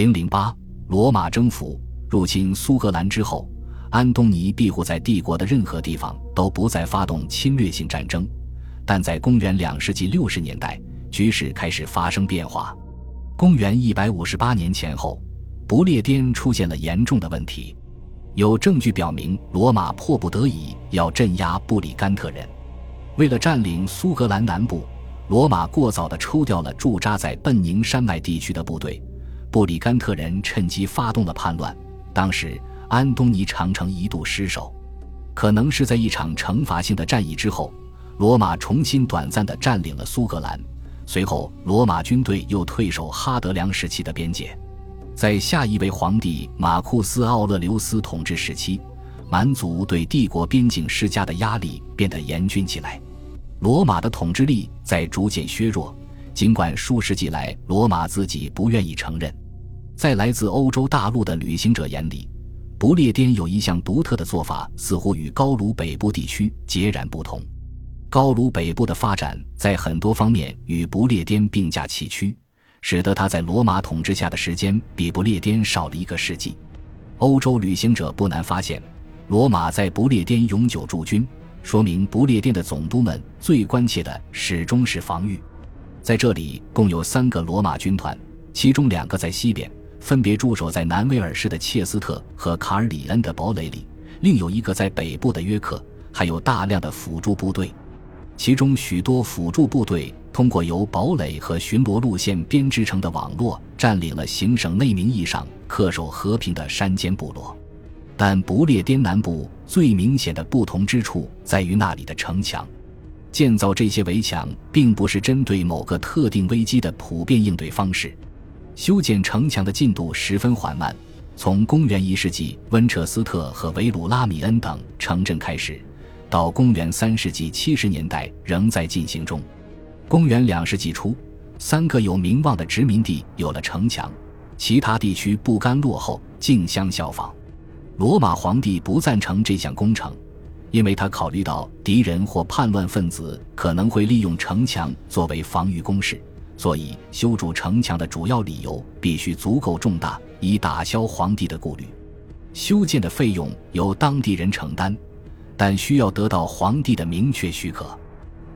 零零八，罗马征服入侵苏格兰之后，安东尼庇护在帝国的任何地方都不再发动侵略性战争。但在公元两世纪六十年代，局势开始发生变化。公元一百五十八年前后，不列颠出现了严重的问题。有证据表明，罗马迫不得已要镇压布里甘特人。为了占领苏格兰南部，罗马过早地抽调了驻扎在奔宁山脉地区的部队。布里甘特人趁机发动了叛乱。当时，安东尼长城一度失守，可能是在一场惩罚性的战役之后，罗马重新短暂地占领了苏格兰。随后，罗马军队又退守哈德良时期的边界。在下一位皇帝马库斯·奥勒留斯统治时期，蛮族对帝国边境施加的压力变得严峻起来，罗马的统治力在逐渐削弱。尽管数世纪来，罗马自己不愿意承认。在来自欧洲大陆的旅行者眼里，不列颠有一项独特的做法，似乎与高卢北部地区截然不同。高卢北部的发展在很多方面与不列颠并驾齐驱，使得他在罗马统治下的时间比不列颠少了一个世纪。欧洲旅行者不难发现，罗马在不列颠永久驻军，说明不列颠的总督们最关切的始终是防御。在这里，共有三个罗马军团，其中两个在西边。分别驻守在南威尔士的切斯特和卡尔里恩的堡垒里，另有一个在北部的约克，还有大量的辅助部队。其中许多辅助部队通过由堡垒和巡逻路线编织成的网络，占领了行省内名义上恪守和平的山间部落。但不列颠南部最明显的不同之处在于那里的城墙。建造这些围墙，并不是针对某个特定危机的普遍应对方式。修建城墙的进度十分缓慢。从公元一世纪温彻斯特和维鲁拉米恩等城镇开始，到公元三世纪七十年代仍在进行中。公元两世纪初，三个有名望的殖民地有了城墙，其他地区不甘落后，竞相效仿。罗马皇帝不赞成这项工程，因为他考虑到敌人或叛乱分子可能会利用城墙作为防御工事。所以，修筑城墙的主要理由必须足够重大，以打消皇帝的顾虑。修建的费用由当地人承担，但需要得到皇帝的明确许可。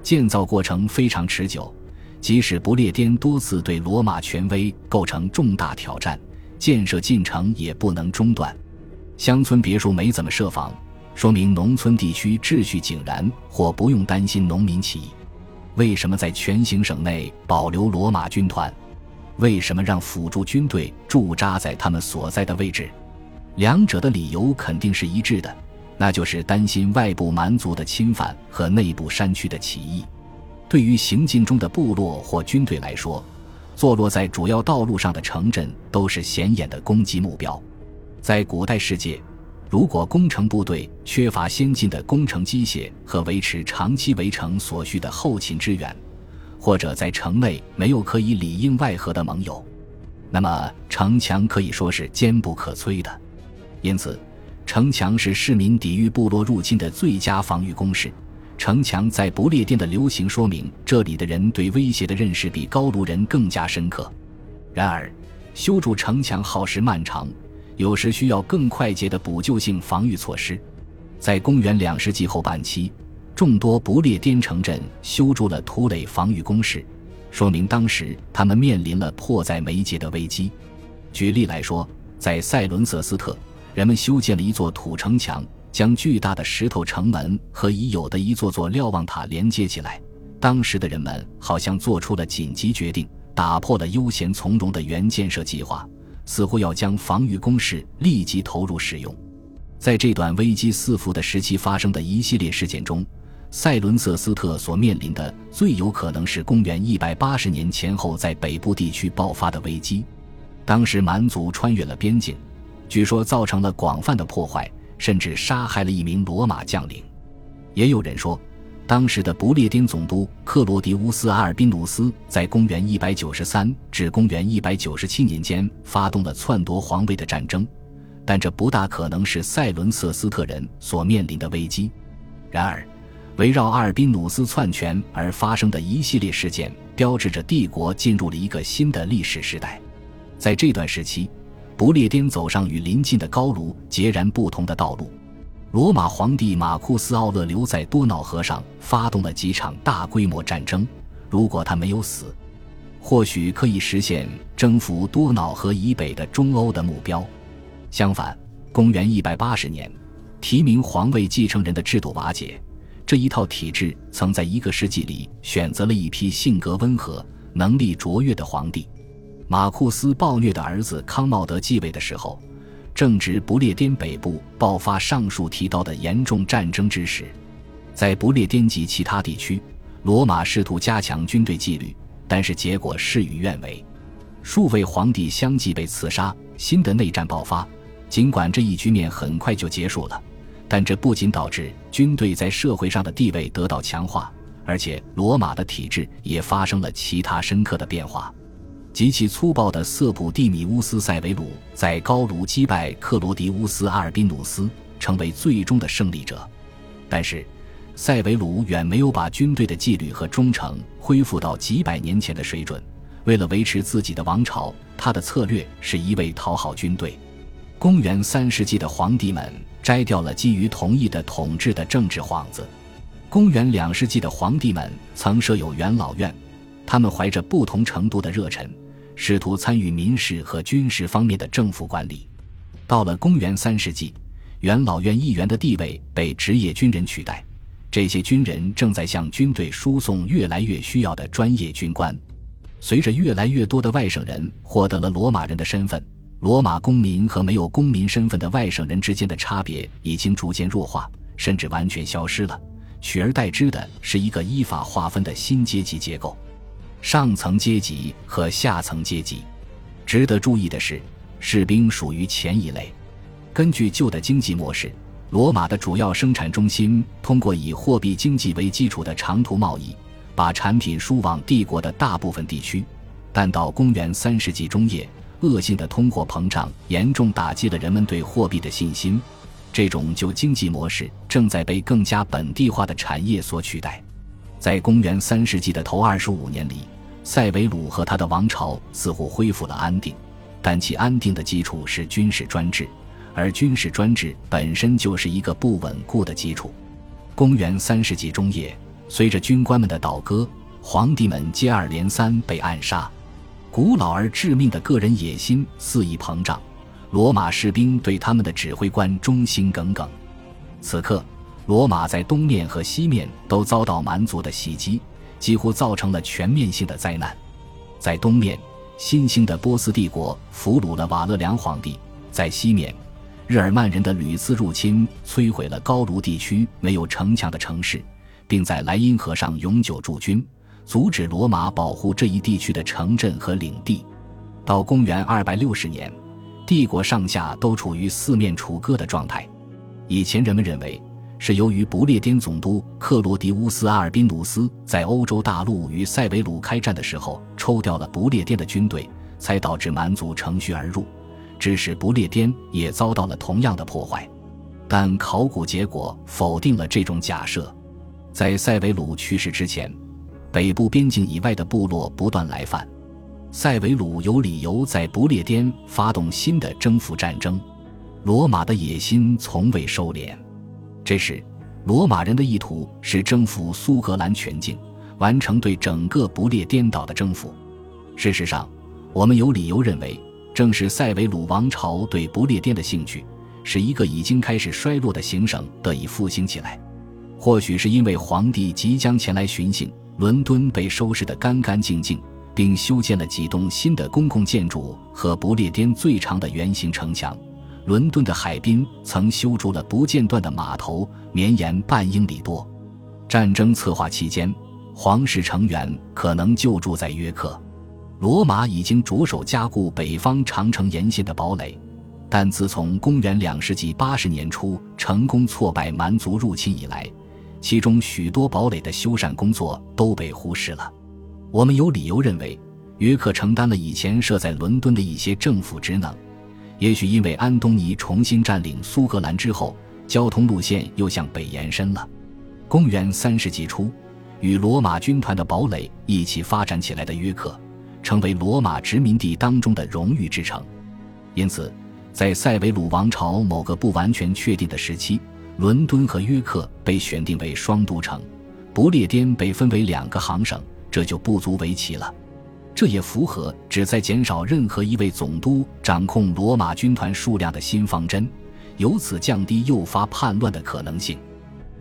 建造过程非常持久，即使不列颠多次对罗马权威构成重大挑战，建设进程也不能中断。乡村别墅没怎么设防，说明农村地区秩序井然，或不用担心农民起义。为什么在全行省内保留罗马军团？为什么让辅助军队驻扎在他们所在的位置？两者的理由肯定是一致的，那就是担心外部蛮族的侵犯和内部山区的起义。对于行进中的部落或军队来说，坐落在主要道路上的城镇都是显眼的攻击目标。在古代世界。如果工程部队缺乏先进的工程机械和维持长期围城所需的后勤支援，或者在城内没有可以里应外合的盟友，那么城墙可以说是坚不可摧的。因此，城墙是市民抵御部落入侵的最佳防御工事。城墙在不列颠的流行说明这里的人对威胁的认识比高卢人更加深刻。然而，修筑城墙耗时漫长。有时需要更快捷的补救性防御措施。在公元两世纪后半期，众多不列颠城镇修筑了土垒防御工事，说明当时他们面临了迫在眉睫的危机。举例来说，在塞伦瑟斯特，人们修建了一座土城墙，将巨大的石头城门和已有的一座座瞭望塔连接起来。当时的人们好像做出了紧急决定，打破了悠闲从容的原建设计划。似乎要将防御工事立即投入使用，在这段危机四伏的时期发生的一系列事件中，塞伦瑟斯特所面临的最有可能是公元一百八十年前后在北部地区爆发的危机。当时蛮族穿越了边境，据说造成了广泛的破坏，甚至杀害了一名罗马将领。也有人说。当时的不列颠总督克罗迪乌斯·阿尔宾努斯在公元193至公元197年间发动了篡夺皇位的战争，但这不大可能是塞伦瑟斯特人所面临的危机。然而，围绕阿尔宾努斯篡权而发生的一系列事件，标志着帝国进入了一个新的历史时代。在这段时期，不列颠走上与邻近的高卢截然不同的道路。罗马皇帝马库斯·奥勒留在多瑙河上发动了几场大规模战争。如果他没有死，或许可以实现征服多瑙河以北的中欧的目标。相反，公元180年，提名皇位继承人的制度瓦解。这一套体制曾在一个世纪里选择了一批性格温和、能力卓越的皇帝。马库斯暴虐的儿子康茂德继位的时候。正值不列颠北部爆发上述提到的严重战争之时，在不列颠及其他地区，罗马试图加强军队纪律，但是结果事与愿违，数位皇帝相继被刺杀，新的内战爆发。尽管这一局面很快就结束了，但这不仅导致军队在社会上的地位得到强化，而且罗马的体制也发生了其他深刻的变化。极其粗暴的色普蒂米乌斯·塞维鲁在高卢击败克罗迪乌斯·阿尔宾努斯，成为最终的胜利者。但是，塞维鲁远没有把军队的纪律和忠诚恢复到几百年前的水准。为了维持自己的王朝，他的策略是一味讨好军队。公元三世纪的皇帝们摘掉了基于同意的统治的政治幌子。公元两世纪的皇帝们曾设有元老院，他们怀着不同程度的热忱。试图参与民事和军事方面的政府管理。到了公元三世纪，元老院议员的地位被职业军人取代。这些军人正在向军队输送越来越需要的专业军官。随着越来越多的外省人获得了罗马人的身份，罗马公民和没有公民身份的外省人之间的差别已经逐渐弱化，甚至完全消失了。取而代之的是一个依法划分的新阶级结构。上层阶级和下层阶级，值得注意的是，士兵属于前一类。根据旧的经济模式，罗马的主要生产中心通过以货币经济为基础的长途贸易，把产品输往帝国的大部分地区。但到公元三世纪中叶，恶性的通货膨胀严重打击了人们对货币的信心。这种旧经济模式正在被更加本地化的产业所取代。在公元三世纪的头二十五年里。塞维鲁和他的王朝似乎恢复了安定，但其安定的基础是军事专制，而军事专制本身就是一个不稳固的基础。公元三世纪中叶，随着军官们的倒戈，皇帝们接二连三被暗杀，古老而致命的个人野心肆意膨胀，罗马士兵对他们的指挥官忠心耿耿。此刻，罗马在东面和西面都遭到蛮族的袭击。几乎造成了全面性的灾难。在东面，新兴的波斯帝国俘虏了瓦勒良皇帝；在西面，日耳曼人的屡次入侵摧毁了高卢地区没有城墙的城市，并在莱茵河上永久驻军，阻止罗马保护这一地区的城镇和领地。到公元二百六十年，帝国上下都处于四面楚歌的状态。以前人们认为。是由于不列颠总督克罗迪乌斯·阿尔宾努斯在欧洲大陆与塞维鲁开战的时候抽调了不列颠的军队，才导致蛮族乘虚而入，致使不列颠也遭到了同样的破坏。但考古结果否定了这种假设。在塞维鲁去世之前，北部边境以外的部落不断来犯，塞维鲁有理由在不列颠发动新的征服战争。罗马的野心从未收敛。这时，罗马人的意图是征服苏格兰全境，完成对整个不列颠岛的征服。事实上，我们有理由认为，正是塞维鲁王朝对不列颠的兴趣，使一个已经开始衰落的行省得以复兴起来。或许是因为皇帝即将前来巡幸，伦敦被收拾得干干净净，并修建了几栋新的公共建筑和不列颠最长的圆形城墙。伦敦的海滨曾修筑了不间断的码头，绵延半英里多。战争策划期间，皇室成员可能就住在约克。罗马已经着手加固北方长城沿线的堡垒，但自从公元两世纪八十年初成功挫败蛮族入侵以来，其中许多堡垒的修缮工作都被忽视了。我们有理由认为，约克承担了以前设在伦敦的一些政府职能。也许因为安东尼重新占领苏格兰之后，交通路线又向北延伸了。公元三世纪初，与罗马军团的堡垒一起发展起来的约克，成为罗马殖民地当中的荣誉之城。因此，在塞维鲁王朝某个不完全确定的时期，伦敦和约克被选定为双都城，不列颠被分为两个行省，这就不足为奇了。这也符合旨在减少任何一位总督掌控罗马军团数量的新方针，由此降低诱发叛乱的可能性。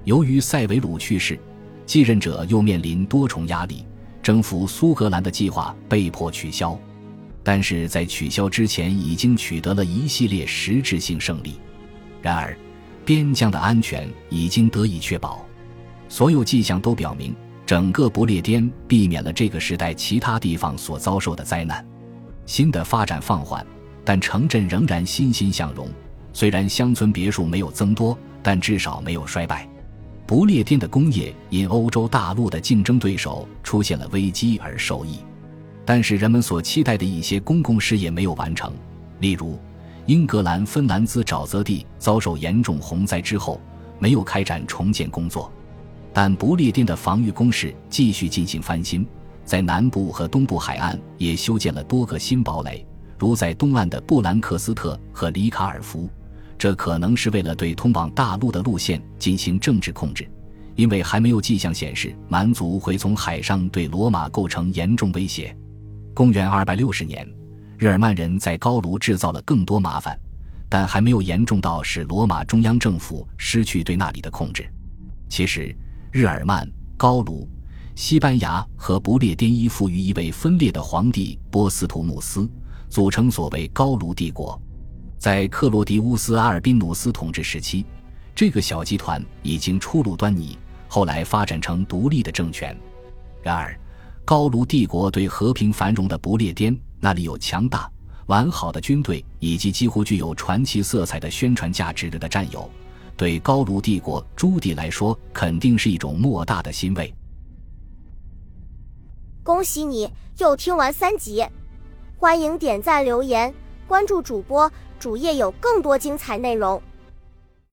由于塞维鲁去世，继任者又面临多重压力，征服苏格兰的计划被迫取消。但是在取消之前，已经取得了一系列实质性胜利。然而，边疆的安全已经得以确保，所有迹象都表明。整个不列颠避免了这个时代其他地方所遭受的灾难，新的发展放缓，但城镇仍然欣欣向荣。虽然乡村别墅没有增多，但至少没有衰败。不列颠的工业因欧洲大陆的竞争对手出现了危机而受益，但是人们所期待的一些公共事业没有完成，例如英格兰芬兰兹沼泽地遭受严重洪灾之后，没有开展重建工作。但不列颠的防御工事继续进行翻新，在南部和东部海岸也修建了多个新堡垒，如在东岸的布兰克斯特和里卡尔福。这可能是为了对通往大陆的路线进行政治控制，因为还没有迹象显示蛮族会从海上对罗马构成严重威胁。公元260年，日耳曼人在高卢制造了更多麻烦，但还没有严重到使罗马中央政府失去对那里的控制。其实。日耳曼、高卢、西班牙和不列颠依附于一位分裂的皇帝波斯图姆斯，组成所谓高卢帝国。在克罗迪乌斯·阿尔宾努斯统治时期，这个小集团已经初露端倪，后来发展成独立的政权。然而，高卢帝国对和平繁荣的不列颠那里有强大、完好的军队，以及几乎具有传奇色彩的宣传价值的战友。对高卢帝国朱棣来说，肯定是一种莫大的欣慰。恭喜你又听完三集，欢迎点赞、留言、关注主播，主页有更多精彩内容。